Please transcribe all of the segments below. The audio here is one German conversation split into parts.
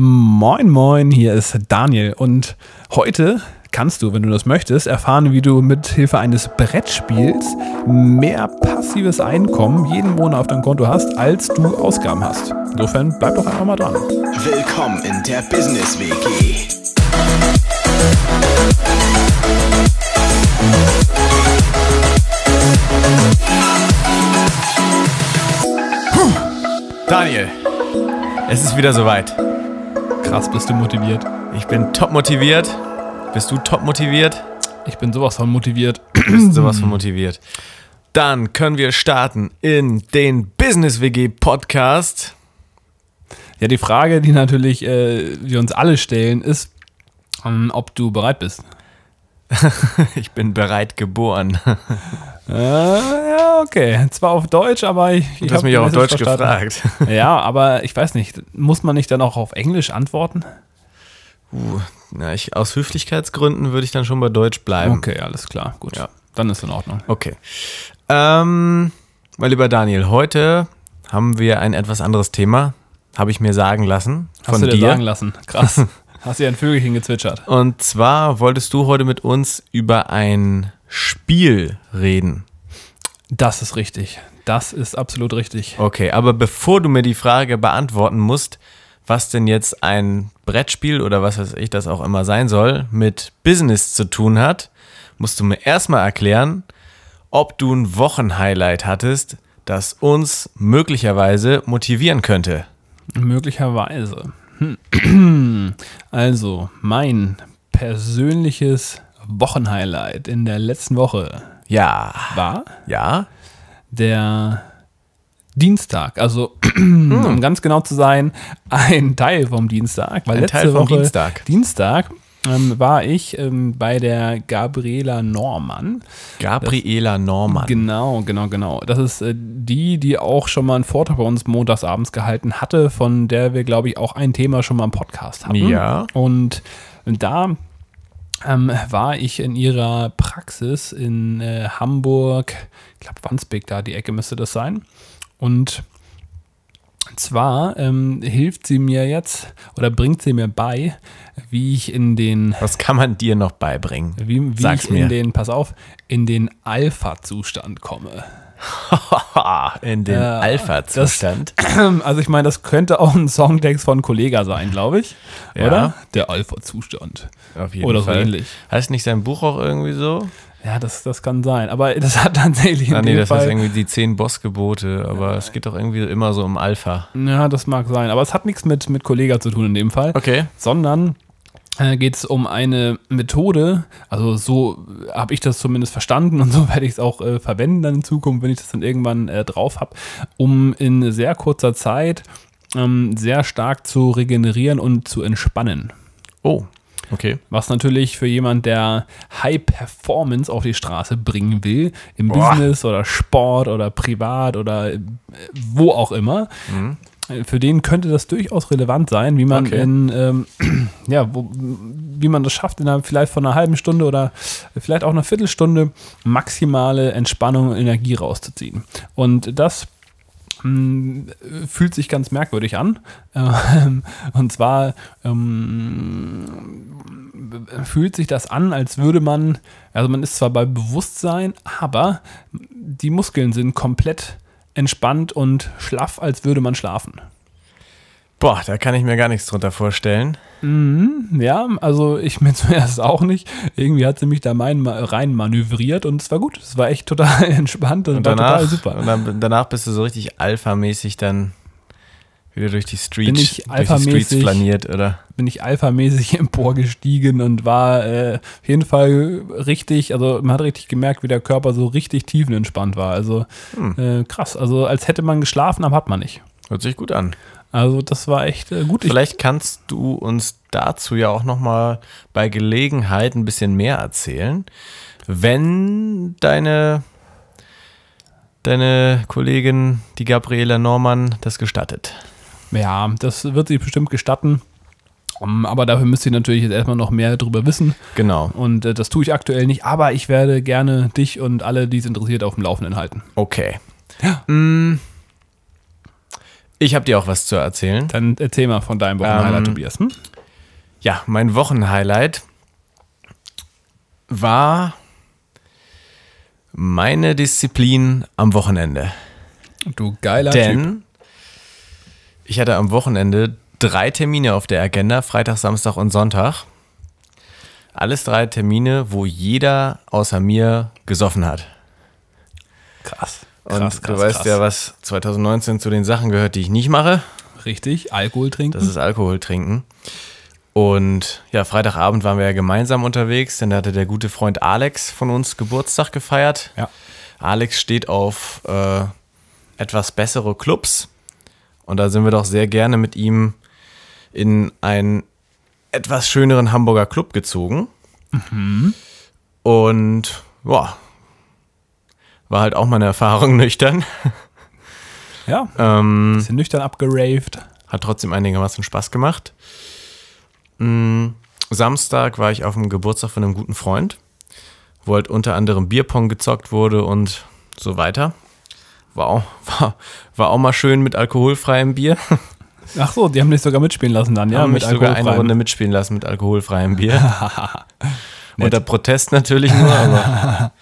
Moin, moin, hier ist Daniel und heute kannst du, wenn du das möchtest, erfahren, wie du mit Hilfe eines Brettspiels mehr passives Einkommen jeden Monat auf deinem Konto hast, als du Ausgaben hast. Insofern bleib doch einfach mal dran. Willkommen in der Business WG. Daniel, es ist wieder soweit. Krass, bist du motiviert? Ich bin top motiviert. Bist du top motiviert? Ich bin sowas von motiviert. Du bist sowas von motiviert. Dann können wir starten in den Business WG Podcast. Ja, die Frage, die natürlich äh, wir uns alle stellen, ist, ähm, ob du bereit bist. Ich bin bereit geboren. Äh, ja, okay. Zwar auf Deutsch, aber ich, ich Du hast mich auch auf Deutsch verstanden. gefragt. Ja, aber ich weiß nicht, muss man nicht dann auch auf Englisch antworten? Uh, na, ich, aus Höflichkeitsgründen würde ich dann schon bei Deutsch bleiben. Okay, alles klar, gut. Ja. Dann ist in Ordnung. Okay. Ähm, mein lieber Daniel, heute haben wir ein etwas anderes Thema, habe ich mir sagen lassen Hast von du dir dir. sagen lassen? Krass. Hast dir ein Vögelchen gezwitschert? Und zwar wolltest du heute mit uns über ein Spiel reden. Das ist richtig. Das ist absolut richtig. Okay, aber bevor du mir die Frage beantworten musst, was denn jetzt ein Brettspiel oder was weiß ich das auch immer sein soll, mit Business zu tun hat, musst du mir erstmal erklären, ob du ein Wochenhighlight hattest, das uns möglicherweise motivieren könnte. Möglicherweise. Hm. Also, mein persönliches Wochenhighlight in der letzten Woche Ja. war Ja? der Dienstag. Also, um ganz genau zu sein, ein Teil vom Dienstag. Weil Ein letzte Teil vom Woche Dienstag. Dienstag ähm, war ich ähm, bei der Gabriela Normann. Gabriela Normann. Genau, genau, genau. Das ist äh, die, die auch schon mal einen Vortrag bei uns montagsabends gehalten hatte, von der wir, glaube ich, auch ein Thema schon mal im Podcast hatten. Ja. Und da ähm, war ich in ihrer Praxis in äh, Hamburg, ich glaube Wandsbek, da die Ecke müsste das sein. Und zwar ähm, hilft sie mir jetzt oder bringt sie mir bei, wie ich in den Was kann man dir noch beibringen? wie, wie Sag's ich mir. in den, pass auf, in den Alpha-Zustand komme. In den Ja, Alpha-Zustand. Also ich meine, das könnte auch ein Songtext von Kollega sein, glaube ich. Ja. Oder? Der Alpha-Zustand. Auf jeden Oder so Fall. ähnlich. Heißt nicht sein Buch auch irgendwie so? Ja, das, das kann sein. Aber das hat tatsächlich Ah, nee, das Fall, heißt irgendwie die zehn Bossgebote, aber es geht doch irgendwie immer so um Alpha. Ja, das mag sein. Aber es hat nichts mit, mit Kollega zu tun in dem Fall. Okay. Sondern äh, geht es um eine Methode, also so habe ich das zumindest verstanden und so werde ich es auch äh, verwenden dann in Zukunft, wenn ich das dann irgendwann äh, drauf habe, um in sehr kurzer Zeit ähm, sehr stark zu regenerieren und zu entspannen. Oh, okay. Was natürlich für jemand, der High Performance auf die Straße bringen will, im Boah. Business oder Sport oder privat oder äh, wo auch immer, äh, für den könnte das durchaus relevant sein, wie man Okay. in, ähm, ja, wo, wie man das schafft, innerhalb vielleicht von einer halben Stunde oder vielleicht auch einer Viertelstunde maximale Entspannung und Energie rauszuziehen. Und das mh, fühlt sich ganz merkwürdig an. Ähm, Und zwar ähm, fühlt sich das an, als würde man, also man ist zwar bei Bewusstsein, aber die Muskeln sind komplett entspannt und schlaff, als würde man schlafen. Boah, da kann ich mir gar nichts drunter vorstellen. Ja, also ich mir zuerst auch nicht. Irgendwie hat sie mich da mein, rein manövriert und es war gut. Es war echt total entspannt und, Und danach, total super. Und dann, danach bist du so richtig alpha-mäßig dann wieder durch die Streets, Bin ich durch die Streets alphamäßig? flaniert, oder? bin ich alphamäßig emporgestiegen und war äh, auf jeden Fall richtig, also man hat richtig gemerkt, wie der Körper so richtig tiefenentspannt war. Also äh, krass, also als hätte man geschlafen, aber hat man nicht. Hört sich gut an. Also das war echt äh, gut. Ich, Vielleicht kannst du uns dazu ja auch nochmal bei Gelegenheit ein bisschen mehr erzählen, wenn deine, deine Kollegin, die Gabriela Normann, das gestattet. Ja, das wird sich bestimmt gestatten. Um, aber dafür müsst ihr natürlich jetzt erstmal noch mehr drüber wissen. Genau. Und äh, das tue ich aktuell nicht. Aber ich werde gerne dich und alle, die es interessiert, auf dem Laufenden halten. Okay. Ja. Mm, Ich habe dir auch was zu erzählen. Dann erzähl mal von deinem Wochenhighlight, Ähm, Tobias. Hm? Ja, mein Wochenhighlight war meine Disziplin am Wochenende. Du geiler Typ. Ich hatte am Wochenende drei Termine auf der Agenda, Freitag, Samstag und Sonntag. Alles drei Termine, wo jeder außer mir gesoffen hat. Krass. Und Krass, du krass, weißt krass. ja, was 2019 zu den Sachen gehört, die ich nicht mache. Richtig, Alkohol trinken. Das ist Alkohol trinken. Und ja, Freitagabend waren wir ja gemeinsam unterwegs, denn da hatte der gute Freund Alex von uns Geburtstag gefeiert. ja. Alex steht auf äh, etwas bessere Clubs. Und da sind wir doch sehr gerne mit ihm in einen etwas schöneren Hamburger Club gezogen. Und ja, war halt auch mal eine Erfahrung nüchtern. Ja, Ähm, bisschen nüchtern abgeraved. hat trotzdem einigermaßen Spaß gemacht. Mm, Samstag war ich auf dem Geburtstag von einem guten Freund, wo halt unter anderem Bierpong gezockt wurde und so weiter. War auch, war, war auch mal schön mit alkoholfreiem Bier. Ach so, die haben dich sogar mitspielen lassen dann, ja? haben mich sogar eine. Runde mitspielen lassen mit alkoholfreiem Bier. Unter Protest natürlich nur, aber.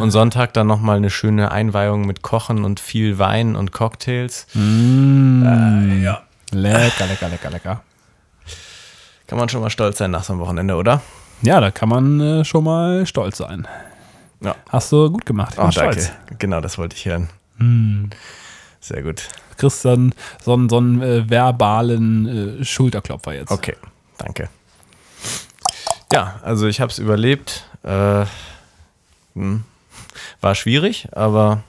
Und Sonntag dann nochmal eine schöne Einweihung mit Kochen und viel Wein und Cocktails. Lecker, lecker, lecker, lecker. Kann man schon mal stolz sein nach so einem Wochenende, oder? Ja, da kann man äh, schon mal stolz sein. Ja. Hast du gut gemacht. Ich bin Oh, stolz. danke. Genau, das wollte ich hören. Sehr gut. Du kriegst dann so einen, so einen äh, verbalen äh, Schulterklopfer jetzt. Okay, danke. Ja, also ich habe es überlebt. Äh, hm, war schwierig, aber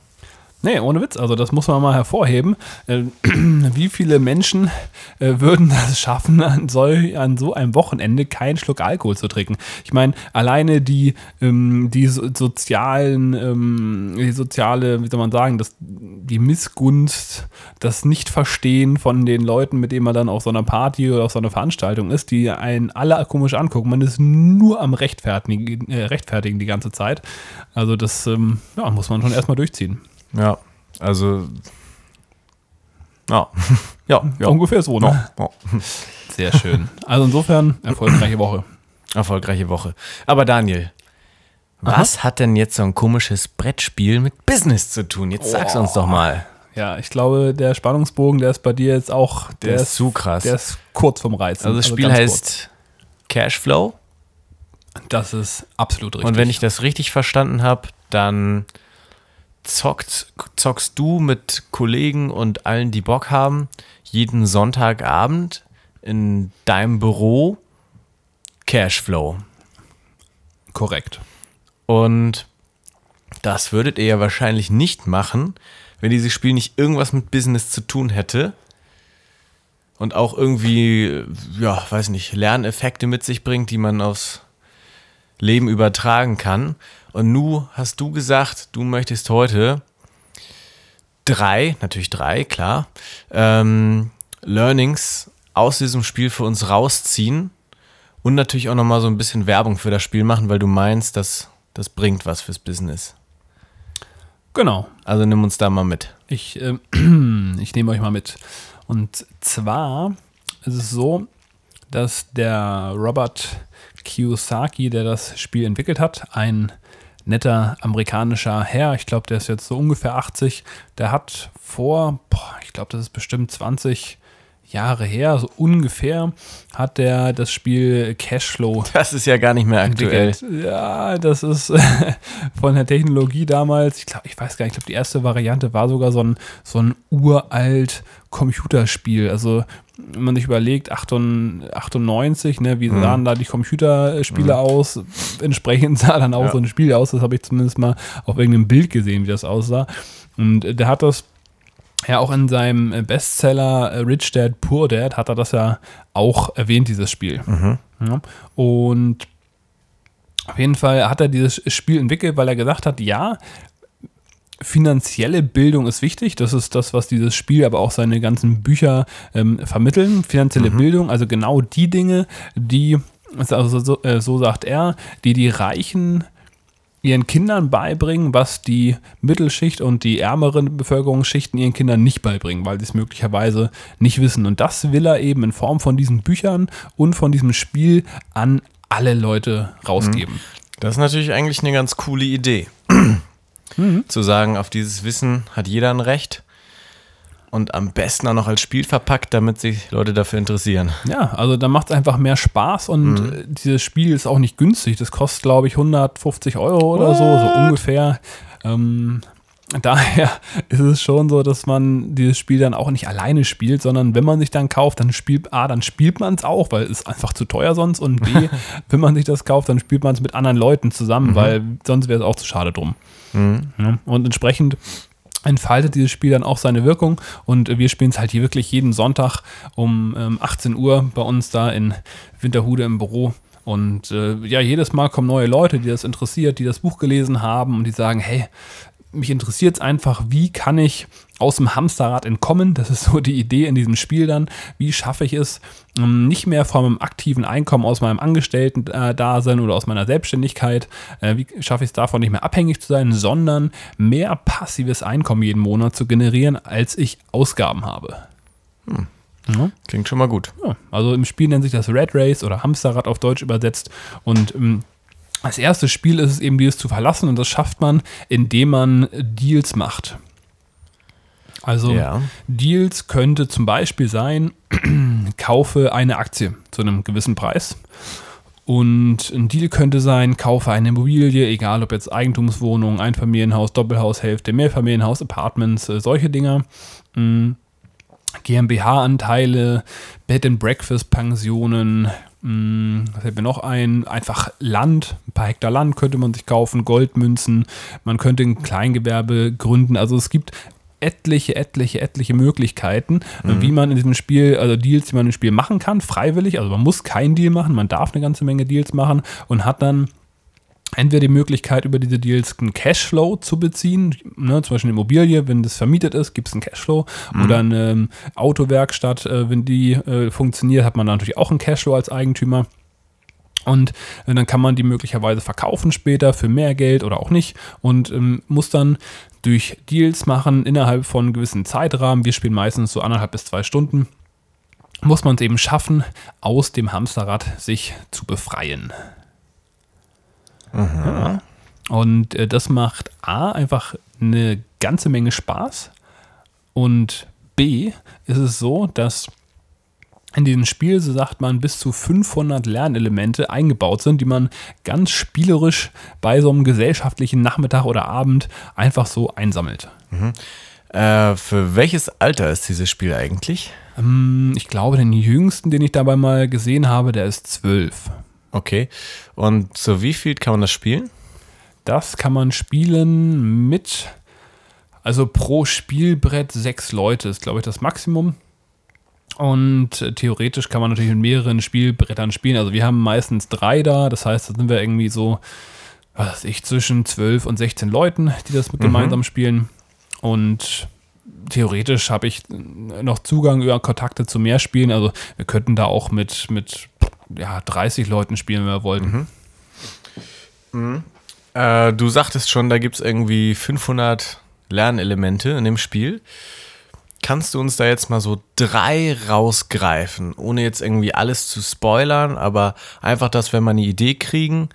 Nee, ohne Witz. Also das muss man mal hervorheben. Äh, wie viele Menschen äh, würden das schaffen, an so, einem Wochenende keinen Schluck Alkohol zu trinken? Ich meine, alleine die, ähm, die so, sozialen, ähm, die soziale, wie soll man sagen, das, die Missgunst, das Nichtverstehen von den Leuten, mit denen man dann auf so einer Party oder auf so einer Veranstaltung ist, die einen alle komisch angucken. Man ist nur am Rechtfertigen, äh, Rechtfertigen die ganze Zeit. Also das ähm, ja, muss man schon erstmal durchziehen. Ja, also ja, ja, ja. Ungefähr so, ne? Ja, ja. Sehr schön. Also insofern, erfolgreiche Woche. Erfolgreiche Woche. Aber Daniel, was hat denn jetzt so ein komisches Brettspiel mit Business zu tun? Jetzt sag's uns doch mal. Ja, ich glaube, der Spannungsbogen, der ist bei dir jetzt auch, der, Der ist zu krass. Der ist kurz vom Reizen. Also das Spiel ganz heißt Cashflow. Das ist absolut richtig. Und wenn ich das richtig verstanden habe, dann zockt, zockst du mit Kollegen und allen, die Bock haben, jeden Sonntagabend in deinem Büro Cashflow. Korrekt. Und das würdet ihr ja wahrscheinlich nicht machen, wenn dieses Spiel nicht irgendwas mit Business zu tun hätte. Und auch irgendwie, ja, weiß nicht, Lerneffekte mit sich bringt, die man aufs Leben übertragen kann. Und nu hast du gesagt, du möchtest heute drei, natürlich drei, klar, ähm, Learnings aus diesem Spiel für uns rausziehen und natürlich auch nochmal so ein bisschen Werbung für das Spiel machen, weil du meinst, dass das bringt was fürs Business. Genau. Also nimm uns da mal mit. Ich, ähm, ich nehme euch mal mit. Und zwar ist es so, dass der Robert Kiyosaki, der das Spiel entwickelt hat, ein netter amerikanischer Herr, ich glaube, der ist jetzt so ungefähr 80, der hat vor, boah, ich glaube, das ist bestimmt 20 Jahre her, so ungefähr, hat der das Spiel Cashflow Das ist ja gar nicht mehr aktuell. entwickelt. Ja, das ist von der Technologie damals, ich glaube, ich weiß gar nicht, ich glaube, die erste Variante war sogar so ein, so ein uralt Computerspiel. Also, wenn man sich überlegt, 98, ne, wie sahen da die Computerspiele aus? Entsprechend sah dann auch Ja. so ein Spiel aus. Das habe ich zumindest mal auf irgendeinem Bild gesehen, wie das aussah. Und der hat das ja, auch in seinem äh, Bestseller äh, Rich Dad Poor Dad hat er das ja auch erwähnt, dieses Spiel. Ja. Und auf jeden Fall hat er dieses Spiel entwickelt, weil er gesagt hat, ja, finanzielle Bildung ist wichtig. Das ist das, was dieses Spiel, aber auch seine ganzen Bücher ähm, vermitteln. Finanzielle Bildung, also genau die Dinge, die, also so, äh, so sagt er, die die Reichen ihren Kindern beibringen, was die Mittelschicht und die ärmeren Bevölkerungsschichten ihren Kindern nicht beibringen, weil sie es möglicherweise nicht wissen. Und das will er eben in Form von diesen Büchern und von diesem Spiel an alle Leute rausgeben. Das ist natürlich eigentlich eine ganz coole Idee. Zu sagen, auf dieses Wissen hat jeder ein Recht. Und am besten auch noch als Spiel verpackt, damit sich Leute dafür interessieren. Ja, also da macht es einfach mehr Spaß und äh, dieses Spiel ist auch nicht günstig. Das kostet, glaube ich, 150 Euro oder so, so ungefähr. Ähm, daher ist es schon so, dass man dieses Spiel dann auch nicht alleine spielt, sondern wenn man sich dann kauft, dann spielt A, dann spielt man es auch, weil es einfach zu teuer sonst und B, wenn man sich das kauft, dann spielt man es mit anderen Leuten zusammen, weil sonst wäre es auch zu schade drum. Ja, und entsprechend entfaltet dieses Spiel dann auch seine Wirkung und wir spielen es halt hier wirklich jeden Sonntag um ähm, 18 Uhr bei uns da in Winterhude im Büro. Und äh, ja, jedes Mal kommen neue Leute, die das interessiert, die das Buch gelesen haben und die sagen, hey, mich interessiert es einfach, wie kann ich aus dem Hamsterrad entkommen? Das ist so die Idee in diesem Spiel dann. Wie schaffe ich es, ähm, nicht mehr von meinem aktiven Einkommen aus meinem Angestellten-Dasein oder aus meiner Selbstständigkeit, äh, wie schaffe ich es davon nicht mehr abhängig zu sein, sondern mehr passives Einkommen jeden Monat zu generieren, als ich Ausgaben habe? Ja. Klingt schon mal gut. Ja, also im Spiel nennt sich das Red Race oder Hamsterrad auf Deutsch übersetzt. Und ähm, das erste Spiel ist es eben, dieses zu verlassen. Und das schafft man, indem man Deals macht. Also Ja. Deals könnte zum Beispiel sein, kaufe eine Aktie zu einem gewissen Preis. Und ein Deal könnte sein, kaufe eine Immobilie, egal ob jetzt Eigentumswohnung, Einfamilienhaus, Doppelhaushälfte, Mehrfamilienhaus, Apartments, äh, solche Dinger. Mm. GmbH-Anteile, Bed and Breakfast Pensionen, mh, was fällt mir noch ein? Einfach Land, ein paar Hektar Land könnte man sich kaufen, Goldmünzen, man könnte ein Kleingewerbe gründen. Also es gibt etliche, etliche, etliche Möglichkeiten, wie man in diesem Spiel, also Deals, die man im Spiel machen kann, freiwillig. Also man muss keinen Deal machen, man darf eine ganze Menge Deals machen und hat dann entweder die Möglichkeit, über diese Deals einen Cashflow zu beziehen, ne, zum Beispiel eine Immobilie, wenn das vermietet ist, gibt es einen Cashflow, oder eine ähm, Autowerkstatt, äh, wenn die äh, funktioniert, hat man natürlich auch einen Cashflow als Eigentümer. Und äh, dann kann man die möglicherweise verkaufen später für mehr Geld oder auch nicht und ähm, muss dann durch Deals machen innerhalb von gewissen Zeitrahmen. Wir spielen meistens so anderthalb bis zwei Stunden. Muss man es eben schaffen, aus dem Hamsterrad sich zu befreien. Ja. Und äh, das macht A einfach eine ganze Menge Spaß und B ist es so, dass in diesem Spiel, so sagt man, bis zu 500 Lernelemente eingebaut sind, die man ganz spielerisch bei so einem gesellschaftlichen Nachmittag oder Abend einfach so einsammelt. Äh, für welches Alter ist dieses Spiel eigentlich? Ähm, Ich glaube, den jüngsten, den ich dabei mal gesehen habe, der ist 12. Okay. Und zu wie viel kann man das spielen? Das kann man spielen mit, also pro Spielbrett sechs Leute ist, glaube ich, das Maximum. Und theoretisch kann man natürlich mit mehreren Spielbrettern spielen. Also wir haben meistens drei da, das heißt, da sind wir irgendwie so, was weiß ich, zwischen 12 und 16 Leuten, die das mit gemeinsam spielen. Und theoretisch habe ich noch Zugang über Kontakte zu mehr Spielen. Also wir könnten da auch mit, mit ja, 30 Leuten spielen, wenn wir wollten. Äh, du sagtest schon, da gibt es irgendwie 500 Lernelemente in dem Spiel. Kannst du uns da jetzt mal so drei rausgreifen, ohne jetzt irgendwie alles zu spoilern, aber einfach, dass wir mal eine Idee kriegen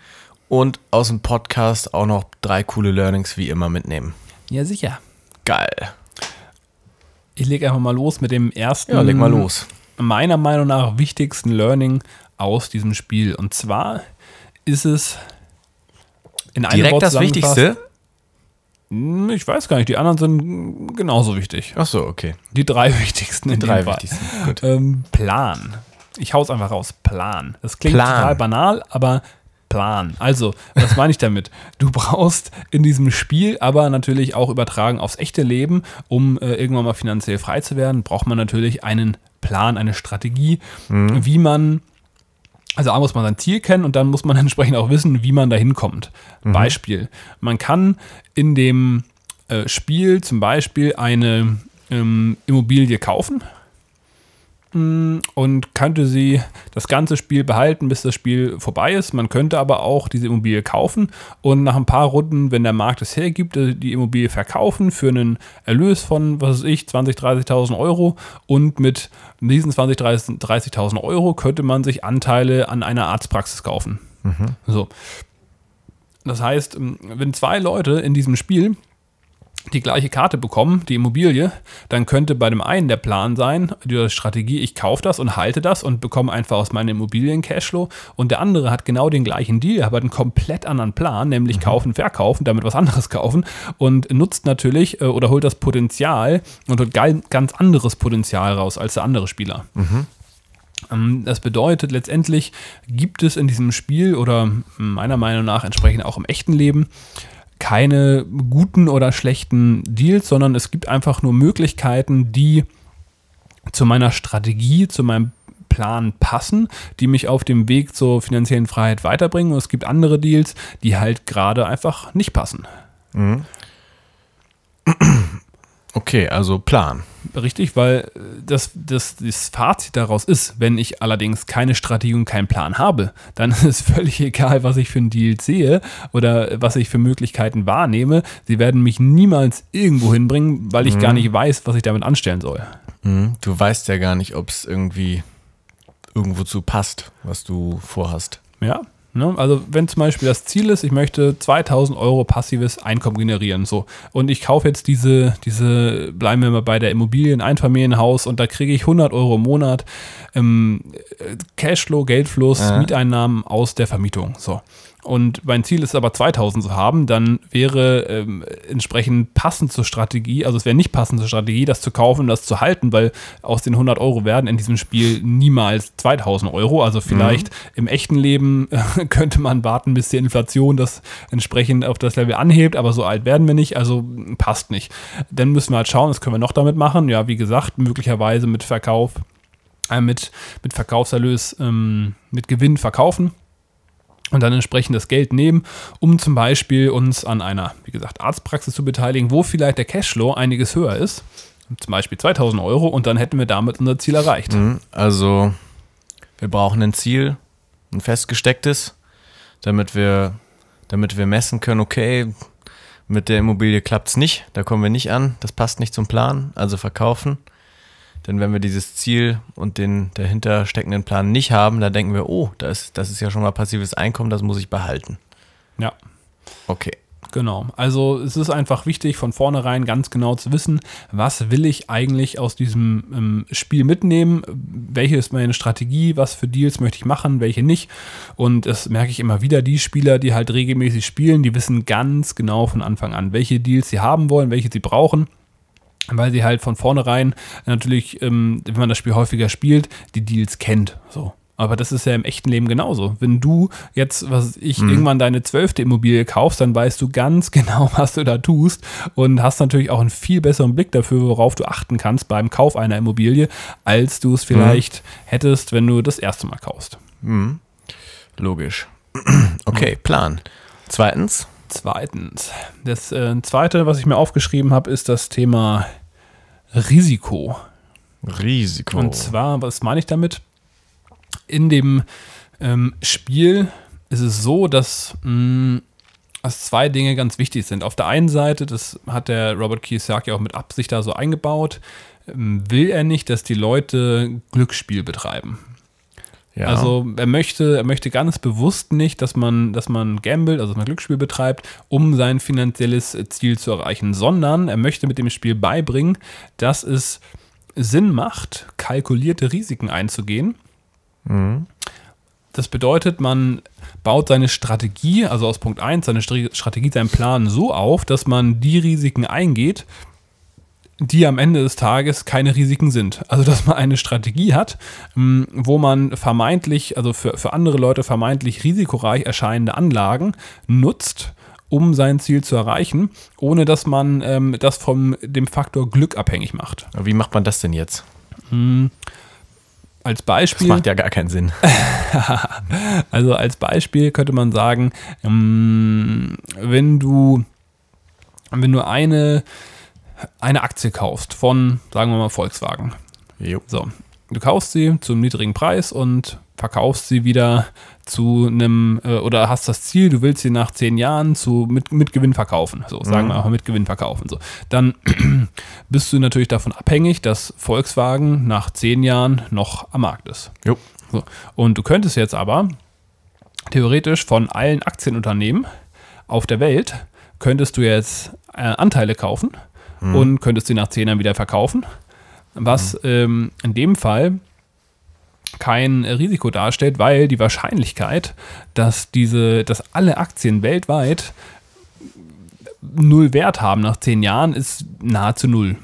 und aus dem Podcast auch noch drei coole Learnings wie immer mitnehmen. Ja, sicher. Geil. Ich lege einfach mal los mit dem ersten. Ja, leg mal los. Meiner Meinung nach wichtigsten Learning aus diesem Spiel. Und zwar ist es in einem Direkt Wort das Wichtigste? Hm, Ich weiß gar nicht, die anderen sind genauso wichtig. Ach so, okay. Die drei wichtigsten in drei wichtigsten. Ähm, Plan. Ich hau's einfach raus. Plan. Das klingt Plan. total banal, aber Plan. Also, was meine ich damit? Du brauchst in diesem Spiel, aber natürlich auch übertragen aufs echte Leben, um äh, irgendwann mal finanziell frei zu werden, braucht man natürlich einen Plan, eine Strategie, wie man also A muss man sein Ziel kennen und dann muss man entsprechend auch wissen, wie man da hinkommt. Beispiel. Man kann in dem äh, Spiel zum Beispiel eine ähm, Immobilie kaufen und könnte sie das ganze Spiel behalten, bis das Spiel vorbei ist. Man könnte aber auch diese Immobilie kaufen und nach ein paar Runden, wenn der Markt es hergibt, äh, die Immobilie verkaufen für einen Erlös von, was weiß ich, 20.000, 30.000 Euro und mit diesen 20.000, 30.000 Euro könnte man sich Anteile an einer Arztpraxis kaufen. So. Das heißt, ähm, wenn zwei Leute in diesem Spiel die gleiche Karte bekommen, die Immobilie, dann könnte bei dem einen der Plan sein, die Strategie, ich kaufe das und halte das und bekomme einfach aus meinen Immobilien Cashflow und der andere hat genau den gleichen Deal, aber einen komplett anderen Plan, nämlich kaufen, verkaufen, damit was anderes kaufen und nutzt natürlich äh, oder holt das Potenzial und holt ganz anderes Potenzial raus als der andere Spieler. Ähm, Das bedeutet letztendlich gibt es in diesem Spiel oder meiner Meinung nach entsprechend auch im echten Leben keine guten oder schlechten Deals, sondern es gibt einfach nur Möglichkeiten, die zu meiner Strategie, zu meinem Plan passen, die mich auf dem Weg zur finanziellen Freiheit weiterbringen. Und es gibt andere Deals, die halt gerade einfach nicht passen. Okay, also Plan. Richtig, weil äh, das, das, das Fazit daraus ist, wenn ich allerdings keine Strategie und keinen Plan habe, dann ist es völlig egal, was ich für einen Deal sehe oder was ich für Möglichkeiten wahrnehme. Sie werden mich niemals irgendwo hinbringen, weil ich gar nicht weiß, was ich damit anstellen soll. Mhm. Du weißt ja gar nicht, ob es irgendwie irgendwo zu passt, was du vorhast. Ja. Ne? Also wenn zum Beispiel das Ziel ist, ich möchte 2000 Euro passives Einkommen generieren, so und ich kaufe jetzt diese, diese, bleiben wir mal bei der Immobilie, ein Einfamilienhaus und da kriege ich 100 Euro im Monat ähm, äh, Cashflow, Geldfluss, Ja. Mieteinnahmen aus der Vermietung, so. Und mein Ziel ist aber 2000 zu haben, dann wäre ähm, entsprechend passend zur Strategie, also es wäre nicht passend zur Strategie, das zu kaufen und das zu halten, weil aus den 100 Euro werden in diesem Spiel niemals 2000 Euro. Also vielleicht im echten Leben äh, könnte man warten, bis die Inflation das entsprechend auf das Level anhebt, aber so alt werden wir nicht, also passt nicht. Dann müssen wir halt schauen, was können wir noch damit machen. Ja, wie gesagt, möglicherweise mit Verkauf, äh, mit, mit Verkaufserlös, ähm, mit Gewinn verkaufen und dann entsprechend das Geld nehmen, um zum Beispiel uns an einer, wie gesagt, Arztpraxis zu beteiligen, wo vielleicht der Cashflow einiges höher ist, zum Beispiel 2000 Euro, und dann hätten wir damit unser Ziel erreicht. Mhm. Also, wir brauchen ein Ziel, ein festgestecktes, damit wir, damit wir messen können, okay, mit der Immobilie klappt es nicht, da kommen wir nicht an, das passt nicht zum Plan, also verkaufen. Denn wenn wir dieses Ziel und den dahinter steckenden Plan nicht haben, dann denken wir, oh, das, ist- das ist ja schon mal passives Einkommen, das muss ich behalten. Ja, Okay. genau. Also es ist einfach wichtig, von vornherein ganz genau zu wissen, was will ich eigentlich aus diesem ähm, Spiel mitnehmen, welche ist meine Strategie, was für Deals möchte ich machen, welche nicht. Und das merke ich immer wieder, die Spieler, die halt regelmäßig spielen, die wissen ganz genau von Anfang an, welche Deals sie haben wollen, welche sie brauchen. Weil sie halt von vornherein natürlich, ähm, wenn man das Spiel häufiger spielt, die Deals kennt. So. Aber das ist ja im echten Leben genauso. Wenn du jetzt, was ich, irgendwann deine zwölfte Immobilie kaufst, dann weißt du ganz genau, was du da tust und hast natürlich auch einen viel besseren Blick dafür, worauf du achten kannst beim Kauf einer Immobilie, als du es vielleicht hättest, wenn du das erste Mal kaufst. Logisch. Okay, Plan. Zweitens, Zweitens, das äh, zweite, was ich mir aufgeschrieben habe, ist das Thema Risiko. Risiko. Und zwar, was meine ich damit? In dem ähm, Spiel ist es so, dass, mh, dass zwei Dinge ganz wichtig sind. Auf der einen Seite, das hat der Robert Kiyosaki auch mit Absicht da so eingebaut, ähm, will er nicht, dass die Leute Glücksspiel betreiben. Ja. Also er möchte, er möchte ganz bewusst nicht, dass man, dass man gambelt, also dass man Glücksspiel betreibt, um sein finanzielles Ziel zu erreichen, sondern er möchte mit dem Spiel beibringen, dass es Sinn macht, kalkulierte Risiken einzugehen. Das bedeutet, man baut seine Strategie, also aus Punkt 1, seine Stra- Strategie, seinen Plan so auf, dass man die Risiken eingeht, die am Ende des Tages keine Risiken sind. Also, dass man eine Strategie hat, mh, wo man vermeintlich, also für, für andere Leute vermeintlich risikoreich erscheinende Anlagen nutzt, um sein Ziel zu erreichen, ohne dass man ähm, das vom dem Faktor Glück abhängig macht. Wie macht man das denn jetzt? Als Das Beispiel. macht ja gar keinen Sinn. Also als Beispiel könnte man sagen, ähm, wenn du, wenn du eine, eine Aktie kaufst von, sagen wir mal, Volkswagen. Jo. So. du kaufst sie zum niedrigen Preis und verkaufst sie wieder zu einem, äh, oder hast das Ziel, du willst sie nach zehn Jahren zu, mit, mit Gewinn verkaufen. So, sagen wir auch mit Gewinn verkaufen. So. Dann bist du natürlich davon abhängig, dass Volkswagen nach zehn Jahren noch am Markt ist. Jo. So. Und du könntest jetzt aber theoretisch von allen Aktienunternehmen auf der Welt könntest du jetzt äh, Anteile kaufen und könntest sie nach zehn Jahren wieder verkaufen, was ähm, in dem Fall kein Risiko darstellt, weil die Wahrscheinlichkeit, dass diese, dass alle Aktien weltweit null Wert haben nach zehn Jahren, ist nahezu null.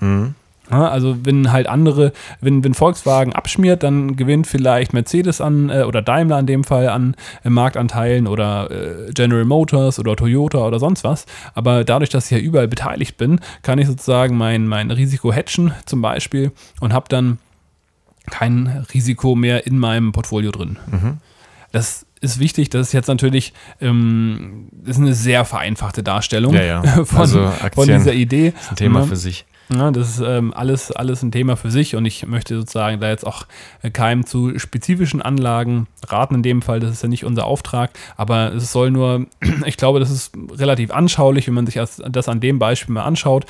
Ja, also wenn halt andere, wenn, wenn Volkswagen abschmiert, dann gewinnt vielleicht Mercedes an äh, oder Daimler in dem Fall an äh, Marktanteilen oder äh, General Motors oder Toyota oder sonst was. Aber dadurch, dass ich ja überall beteiligt bin, kann ich sozusagen mein, mein Risiko hatchen zum Beispiel und habe dann kein Risiko mehr in meinem Portfolio drin. Das ist wichtig, das ist jetzt natürlich ähm, ist eine sehr vereinfachte Darstellung Ja, ja. von, Also von dieser Idee. Ein Thema Ja. für sich. Ja, das ist ähm, alles, alles ein Thema für sich und ich möchte sozusagen da jetzt auch äh, keinem zu spezifischen Anlagen raten in dem Fall, das ist ja nicht unser Auftrag, aber es soll nur, ich glaube, das ist relativ anschaulich, wenn man sich das an dem Beispiel mal anschaut,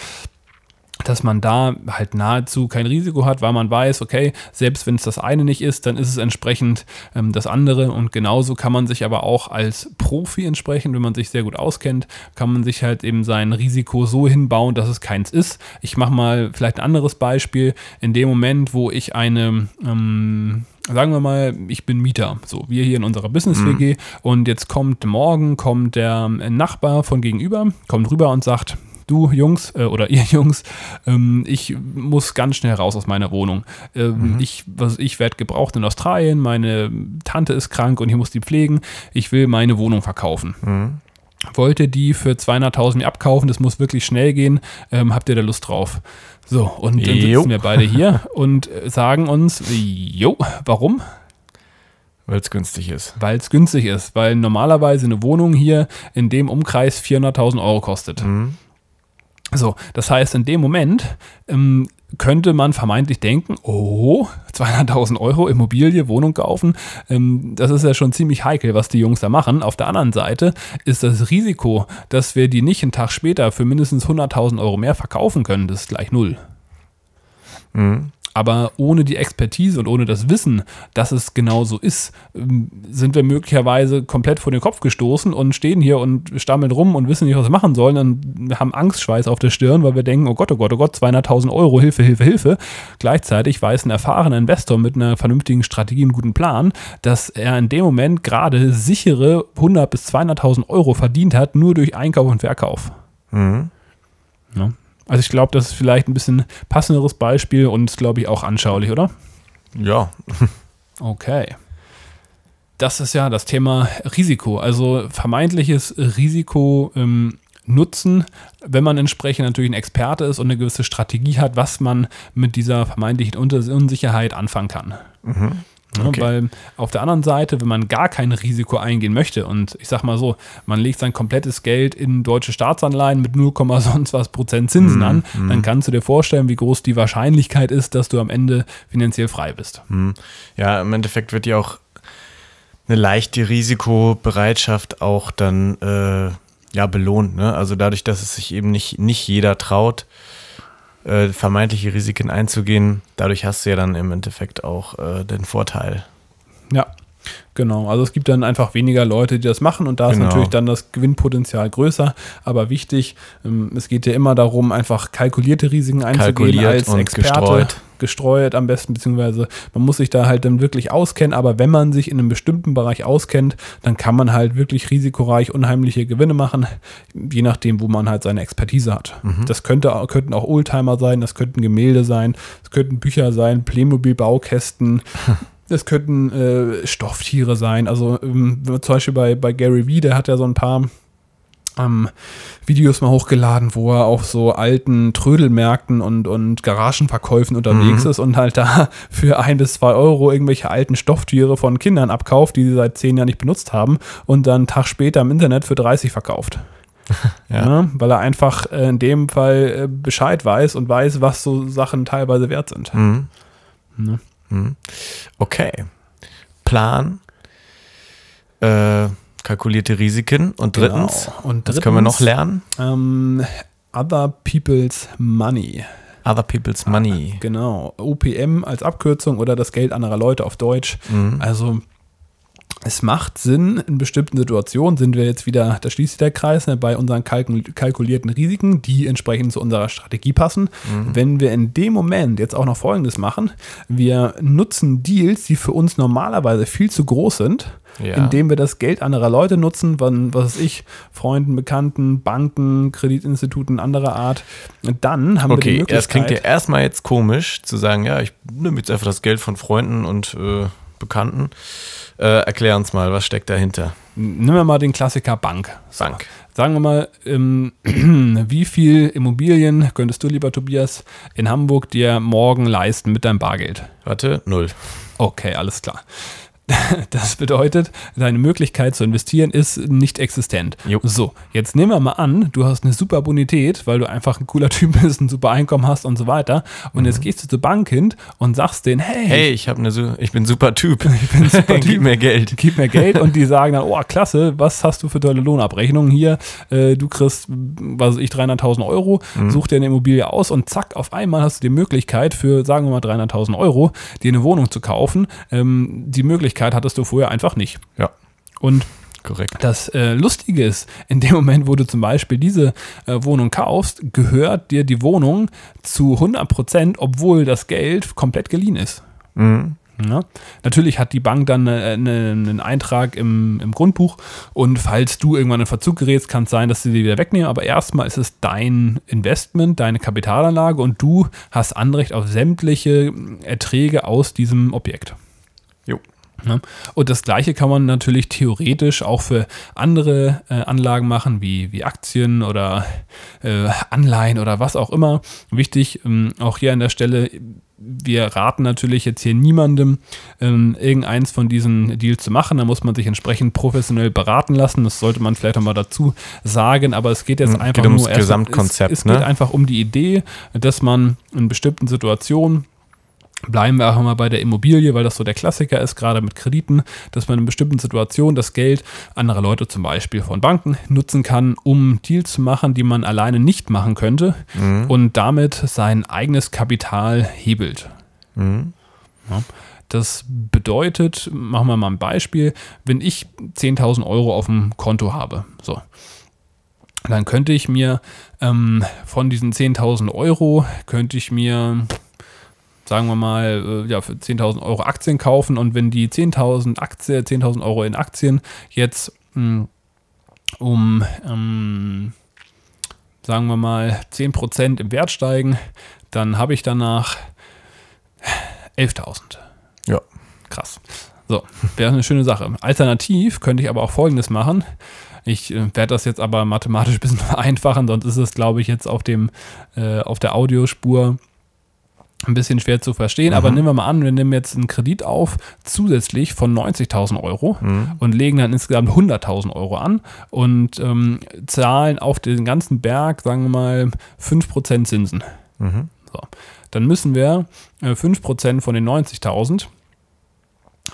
dass man da halt nahezu kein Risiko hat, weil man weiß, okay, selbst wenn es das eine nicht ist, dann ist es entsprechend ähm, das andere und genauso kann man sich aber auch als Profi entsprechend, wenn man sich sehr gut auskennt, kann man sich halt eben sein Risiko so hinbauen, dass es keins ist. Ich mache mal vielleicht ein anderes Beispiel. In dem Moment, wo ich eine ähm, sagen wir mal, ich bin Mieter, so wir hier in unserer Business WG und jetzt kommt morgen kommt der Nachbar von gegenüber, kommt rüber und sagt, du Jungs äh, oder ihr Jungs, ähm, ich muss ganz schnell raus aus meiner Wohnung. Ähm, Ich, was, ich werde gebraucht in Australien, meine Tante ist krank und ich muss die pflegen. Ich will meine Wohnung verkaufen. Wollte die für 200.000 mir abkaufen, das muss wirklich schnell gehen. Ähm, habt ihr da Lust drauf? So, und dann Jo. sitzen wir beide hier und sagen uns, jo, warum? Weil es günstig ist. Weil es günstig ist, weil normalerweise eine Wohnung hier in dem Umkreis 400.000 Euro kostet. So, das heißt, in dem Moment ähm, könnte man vermeintlich denken, oh, 200.000 Euro Immobilie, Wohnung kaufen, ähm, das ist ja schon ziemlich heikel, was die Jungs da machen. Auf der anderen Seite ist das Risiko, dass wir die nicht einen Tag später für mindestens 100.000 Euro mehr verkaufen können, das ist gleich null. Aber ohne die Expertise und ohne das Wissen, dass es genau so ist, ähm, sind wir möglicherweise komplett vor den Kopf gestoßen und stehen hier und stammeln rum und wissen nicht, was wir machen sollen und haben Angstschweiß auf der Stirn, weil wir denken, oh Gott, oh Gott, oh Gott, 200.000 Euro, Hilfe, Hilfe, Hilfe. Gleichzeitig weiß ein erfahrener Investor mit einer vernünftigen Strategie und guten Plan, dass er in dem Moment gerade sichere 100.000 bis 200.000 Euro verdient hat, nur durch Einkauf und Verkauf. Ja. Also ich glaube, das ist vielleicht ein bisschen passenderes Beispiel und glaube ich auch anschaulich, oder? Ja. Okay. Das ist ja das Thema Risiko. Also vermeintliches Risiko ähm, nutzen, wenn man entsprechend natürlich ein Experte ist und eine gewisse Strategie hat, was man mit dieser vermeintlichen Unsicherheit anfangen kann. Ja, Okay. Weil auf der anderen Seite, wenn man gar kein Risiko eingehen möchte und ich sag mal so, man legt sein komplettes Geld in deutsche Staatsanleihen mit 0, sonst was Prozent Zinsen an, dann kannst du dir vorstellen, wie groß die Wahrscheinlichkeit ist, dass du am Ende finanziell frei bist. Ja, im Endeffekt wird ja auch eine leichte Risikobereitschaft auch dann äh, ja belohnt. Ne? Also dadurch, dass es sich eben nicht, nicht jeder traut, äh, vermeintliche Risiken einzugehen, dadurch hast du ja dann im Endeffekt auch äh, den Vorteil. Ja, genau. Also es gibt dann einfach weniger Leute, die das machen und da ist Genau. natürlich dann das Gewinnpotenzial größer. Aber wichtig, ähm, es geht ja immer darum, einfach kalkulierte Risiken einzugehen Kalkuliert als und Experte. gestreut. Gestreut am besten, beziehungsweise man muss sich da halt dann wirklich auskennen, aber wenn man sich in einem bestimmten Bereich auskennt, dann kann man halt wirklich risikoreich unheimliche Gewinne machen, je nachdem, wo man halt seine Expertise hat. Das könnte, könnten auch Oldtimer sein, das könnten Gemälde sein, das könnten Bücher sein, Playmobil-Baukästen, das könnten äh, Stofftiere sein. Also ähm, zum Beispiel bei, bei Gary Vee, der hat ja so ein paar ähm, Videos mal hochgeladen, wo er auf so alten Trödelmärkten und, und Garagenverkäufen unterwegs ist und halt da für ein bis zwei Euro irgendwelche alten Stofftiere von Kindern abkauft, die sie seit zehn Jahren nicht benutzt haben und dann einen Tag später im Internet für 30 verkauft. Ja. weil er einfach äh, in dem Fall äh, Bescheid weiß und weiß, was so Sachen teilweise wert sind. Mhm. Ne? Okay. Plan, äh, kalkulierte Risiken und drittens, Genau. Und was können wir noch drittens, lernen? Ähm, other people's money. Other people's money. Genau. OPM als Abkürzung oder das Geld anderer Leute auf Deutsch. Also es macht Sinn, in bestimmten Situationen sind wir jetzt wieder, da schließt sich der Kreis, ne, bei unseren kalkul kalkulierten Risiken, die entsprechend zu unserer Strategie passen. Wenn wir in dem Moment jetzt auch noch Folgendes machen, wir nutzen Deals, die für uns normalerweise viel zu groß sind, Ja. indem wir das Geld anderer Leute nutzen, wann, was weiß ich, Freunden, Bekannten, Banken, Kreditinstituten anderer Art. Dann haben wir die Okay, Möglichkeit. das klingt ja erstmal jetzt komisch, zu sagen, ja, ich nehme jetzt einfach das Geld von Freunden und äh, Bekannten. Äh, erklär uns mal, was steckt dahinter? Nehmen wir mal den Klassiker Bank. Bank. Sagen wir mal, ähm, wie viel Immobilien könntest du, lieber Tobias, in Hamburg dir morgen leisten mit deinem Bargeld? Warte, null. Okay, alles klar. Das bedeutet, deine Möglichkeit zu investieren ist nicht existent. Jo. So, jetzt nehmen wir mal an, du hast eine super Bonität, weil du einfach ein cooler Typ bist, ein super Einkommen hast und so weiter. Und jetzt gehst du zur Bank hin und sagst denen, hey, Mhm. Hey, ich, hab eine, ich bin ein super Typ. Ich bin super Gib Typ. mir Geld. gib mir Geld und die sagen dann, oh klasse, was hast du für tolle Lohnabrechnungen hier? Äh, du kriegst, was weiß ich, 300.000 Euro, such dir eine Immobilie aus und zack, auf einmal hast du die Möglichkeit für, sagen wir mal, 300.000 Euro, dir eine Wohnung zu kaufen. Ähm, die Möglichkeit hattest du vorher einfach nicht. Ja, Und korrekt. das äh, Lustige ist, in dem Moment, wo du zum Beispiel diese äh, Wohnung kaufst, gehört dir die Wohnung zu 100 Prozent, obwohl das Geld komplett geliehen ist. Ja. Natürlich hat die Bank dann äh, ne, einen Eintrag im, im Grundbuch und falls du irgendwann in Verzug gerätst, kann es sein, dass sie die wieder wegnehmen, aber erstmal ist es dein Investment, deine Kapitalanlage und du hast Anrecht auf sämtliche Erträge aus diesem Objekt. Jo. Ja. Und das gleiche kann man natürlich theoretisch auch für andere äh, Anlagen machen, wie, wie Aktien oder äh, Anleihen oder was auch immer. Wichtig, ähm, auch hier an der Stelle, wir raten natürlich jetzt hier niemandem, ähm, irgendeins von diesen Deals zu machen. Da muss man sich entsprechend professionell beraten lassen. Das sollte man vielleicht auch mal dazu sagen. Aber es geht jetzt Hm, einfach geht ums nur erst- Gesamtkonzept, Es, es ne? geht einfach um die Idee, dass man in bestimmten Situationen Bleiben wir auch mal bei der Immobilie, weil das so der Klassiker ist, gerade mit Krediten, dass man in bestimmten Situationen das Geld anderer Leute zum Beispiel von Banken nutzen kann, um Deals zu machen, die man alleine nicht machen könnte und damit sein eigenes Kapital hebelt. Ja. Das bedeutet, machen wir mal ein Beispiel, wenn ich 10.000 Euro auf dem Konto habe, so, dann könnte ich mir ähm, von diesen 10.000 Euro, könnte ich mir sagen wir mal, äh, ja, für 10.000 Euro Aktien kaufen und wenn die 10.000 Aktien, 10.000 Euro in Aktien jetzt mh, um, ähm, sagen wir mal, 10% im Wert steigen, dann habe ich danach 11.000. Ja. Krass. So, wäre eine schöne Sache. Alternativ könnte ich aber auch Folgendes machen. Ich äh, werde das jetzt aber mathematisch ein bisschen vereinfachen, sonst ist es, glaube ich, jetzt auf, dem, äh, auf der Audiospur ein bisschen schwer zu verstehen. Aber nehmen wir mal an, wir nehmen jetzt einen Kredit auf, zusätzlich von 90.000 Euro und legen dann insgesamt 100.000 Euro an und ähm, zahlen auf den ganzen Berg, sagen wir mal, 5% Zinsen. So. Dann müssen wir äh, 5% von den 90.000 da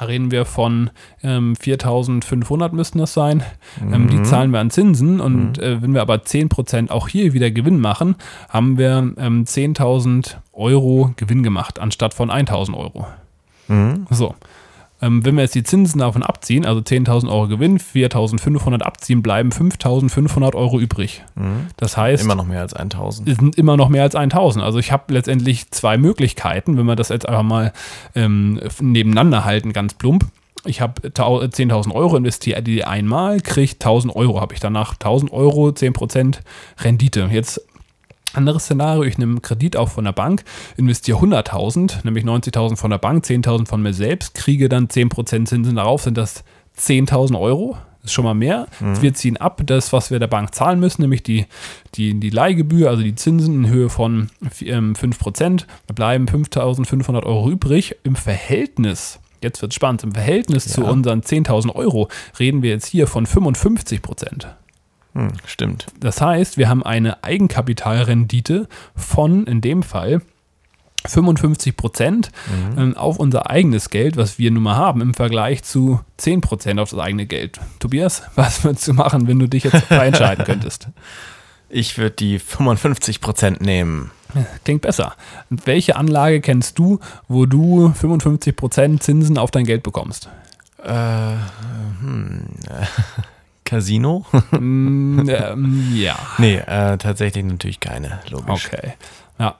reden wir von ähm, 4.500 müssten das sein. Ähm, die zahlen wir an Zinsen und äh, wenn wir aber 10% auch hier wieder Gewinn machen, haben wir ähm, 10.000 Euro Gewinn gemacht anstatt von 1.000 Euro. So. Ähm, wenn wir jetzt die Zinsen davon abziehen, also 10.000 Euro Gewinn, 4.500 abziehen, bleiben 5.500 Euro übrig. Das heißt, Immer noch mehr als 1000. es sind immer noch mehr als 1000. Also ich habe letztendlich zwei Möglichkeiten, wenn wir das jetzt einfach mal ähm, nebeneinander halten, ganz plump. Ich habe 10.000 Euro investiert, die einmal, kriege 1.000 Euro, habe ich danach 1.000 Euro, 10% Rendite. Jetzt anderes Szenario, ich nehme Kredit auf von der Bank, investiere 100.000, nämlich 90.000 von der Bank, 10.000 von mir selbst, kriege dann 10% Zinsen darauf, sind das 10.000 Euro. Das ist schon mal mehr. Wir ziehen ab das, was wir der Bank zahlen müssen, nämlich die, die, die Leihgebühr, also die Zinsen in Höhe von ähm, 5%. Da bleiben 5.500 Euro übrig. Im Verhältnis, jetzt wird es spannend, im Verhältnis zu Ja. unseren 10.000 Euro reden wir jetzt hier von 55 Prozent. Hm, stimmt. Das heißt, wir haben eine Eigenkapitalrendite von, in dem Fall, 55 Prozent ähm, auf unser eigenes Geld, was wir nun mal haben, im Vergleich zu 10 Prozent auf das eigene Geld. Tobias, was würdest du machen, wenn du dich jetzt frei entscheiden könntest? Ich würde die 55% nehmen. Klingt besser. Welche Anlage kennst du, wo du 55 Prozent Zinsen auf dein Geld bekommst? Äh, hm, Casino? Mm, ähm, ja. nee, äh, tatsächlich natürlich keine, logisch. Okay. Ja.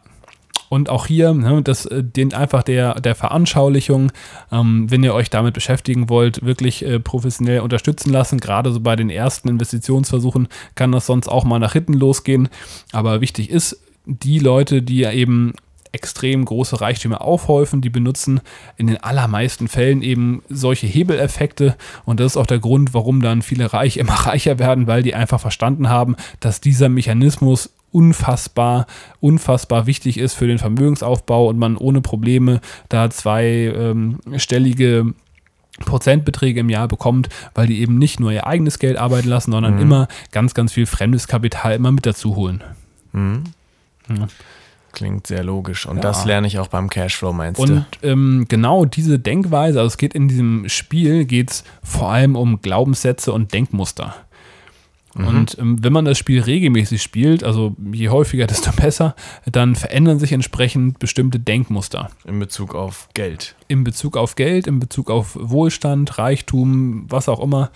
Und auch hier, ne, das äh, dient einfach der, der Veranschaulichung, ähm, wenn ihr euch damit beschäftigen wollt, wirklich äh, professionell unterstützen lassen. Gerade so bei den ersten Investitionsversuchen kann das sonst auch mal nach hinten losgehen. Aber wichtig ist, die Leute, die ja eben extrem große Reichtümer aufhäufen, die benutzen in den allermeisten Fällen eben solche Hebeleffekte und das ist auch der Grund, warum dann viele Reiche immer reicher werden, weil die einfach verstanden haben, dass dieser Mechanismus unfassbar, unfassbar wichtig ist für den Vermögensaufbau und man ohne Probleme da zwei ähm, stellige Prozentbeträge im Jahr bekommt, weil die eben nicht nur ihr eigenes Geld arbeiten lassen, sondern immer ganz, ganz viel fremdes Kapital immer mit dazu holen. Ja. Klingt sehr logisch. Und Ja. das lerne ich auch beim Cashflow, meinst Und du? ähm, genau diese Denkweise, also es geht in diesem Spiel, geht es vor allem um Glaubenssätze und Denkmuster. Und ähm, wenn man das Spiel regelmäßig spielt, also je häufiger, desto besser, dann verändern sich entsprechend bestimmte Denkmuster. In Bezug auf Geld. In Bezug auf Geld, in Bezug auf Wohlstand, Reichtum, was auch immer,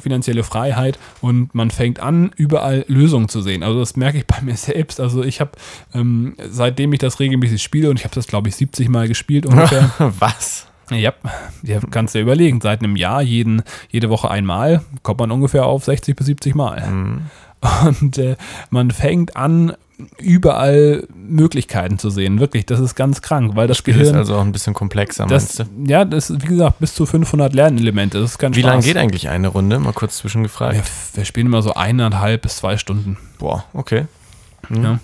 finanzielle Freiheit und man fängt an, überall Lösungen zu sehen. Also das merke ich bei mir selbst. Also ich habe, ähm, seitdem ich das regelmäßig spiele, und ich habe das, glaube ich, 70 Mal gespielt ungefähr, Was? Ja, ja, kannst du dir überlegen, seit einem Jahr jeden, jede Woche einmal, kommt man ungefähr auf 60 bis 70 Mal. Und äh, man fängt an, überall Möglichkeiten zu sehen. Wirklich, das ist ganz krank, weil das Spiel ist Gehirn, also auch ein bisschen komplexer, das, meinst du? ja, das ist, wie gesagt, bis zu 500 Lernelemente. Das ist ganz Wie lange geht eigentlich eine Runde? Mal kurz zwischengefragt. wir, wir spielen immer so eineinhalb bis zwei Stunden. Boah, okay. Ja.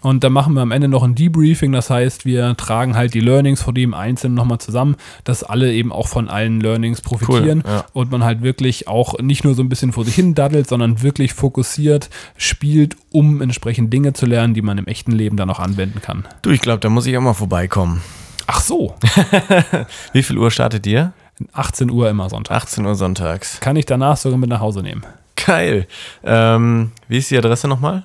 Und dann machen wir am Ende noch ein Debriefing, das heißt, wir tragen halt die Learnings von dem Einzelnen nochmal zusammen, dass alle eben auch von allen Learnings profitieren ja. und man halt wirklich auch nicht nur so ein bisschen vor sich hin daddelt, sondern wirklich fokussiert spielt, um entsprechend Dinge zu lernen, die man im echten Leben dann auch anwenden kann. Du, ich glaube, da muss ich auch mal vorbeikommen. Ach so, Wie viel Uhr startet ihr? 18 Uhr immer Sonntag. 18 Uhr sonntags. Kann ich danach sogar mit nach Hause nehmen. Geil. Ähm, wie ist die Adresse nochmal?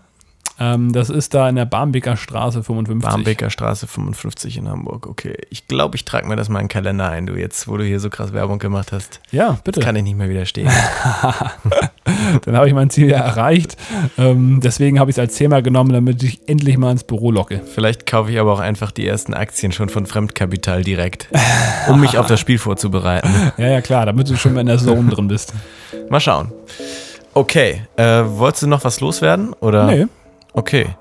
Ähm, das ist da in der Barmbeker Straße 55. Barmbeker Straße 55 in Hamburg. Okay. Ich glaube, ich trage mir das mal in den Kalender ein, du jetzt, wo du hier so krass Werbung gemacht hast. Ja, bitte. Kann ich nicht mehr widerstehen. Dann habe ich mein Ziel ja erreicht. Ähm, deswegen habe ich es als Thema genommen, damit ich endlich mal ins Büro locke. Vielleicht kaufe ich aber auch einfach die ersten Aktien schon von Fremdkapital direkt, um mich auf das Spiel vorzubereiten. Ja, ja, klar, damit du schon mal in der Zone drin bist. Mal schauen. Okay, äh, wolltest du noch was loswerden? Oder? Nee. Okay,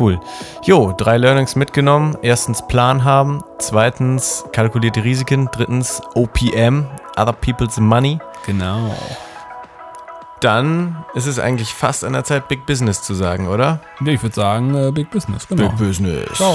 cool. Jo, drei Learnings mitgenommen. Erstens Plan haben, zweitens kalkulierte Risiken, drittens OPM, Other People's Money. Genau. Dann ist es eigentlich fast an der Zeit, Big Business zu sagen, oder? Nee, ich würde sagen, äh, Big Business, genau. Business. Ciao.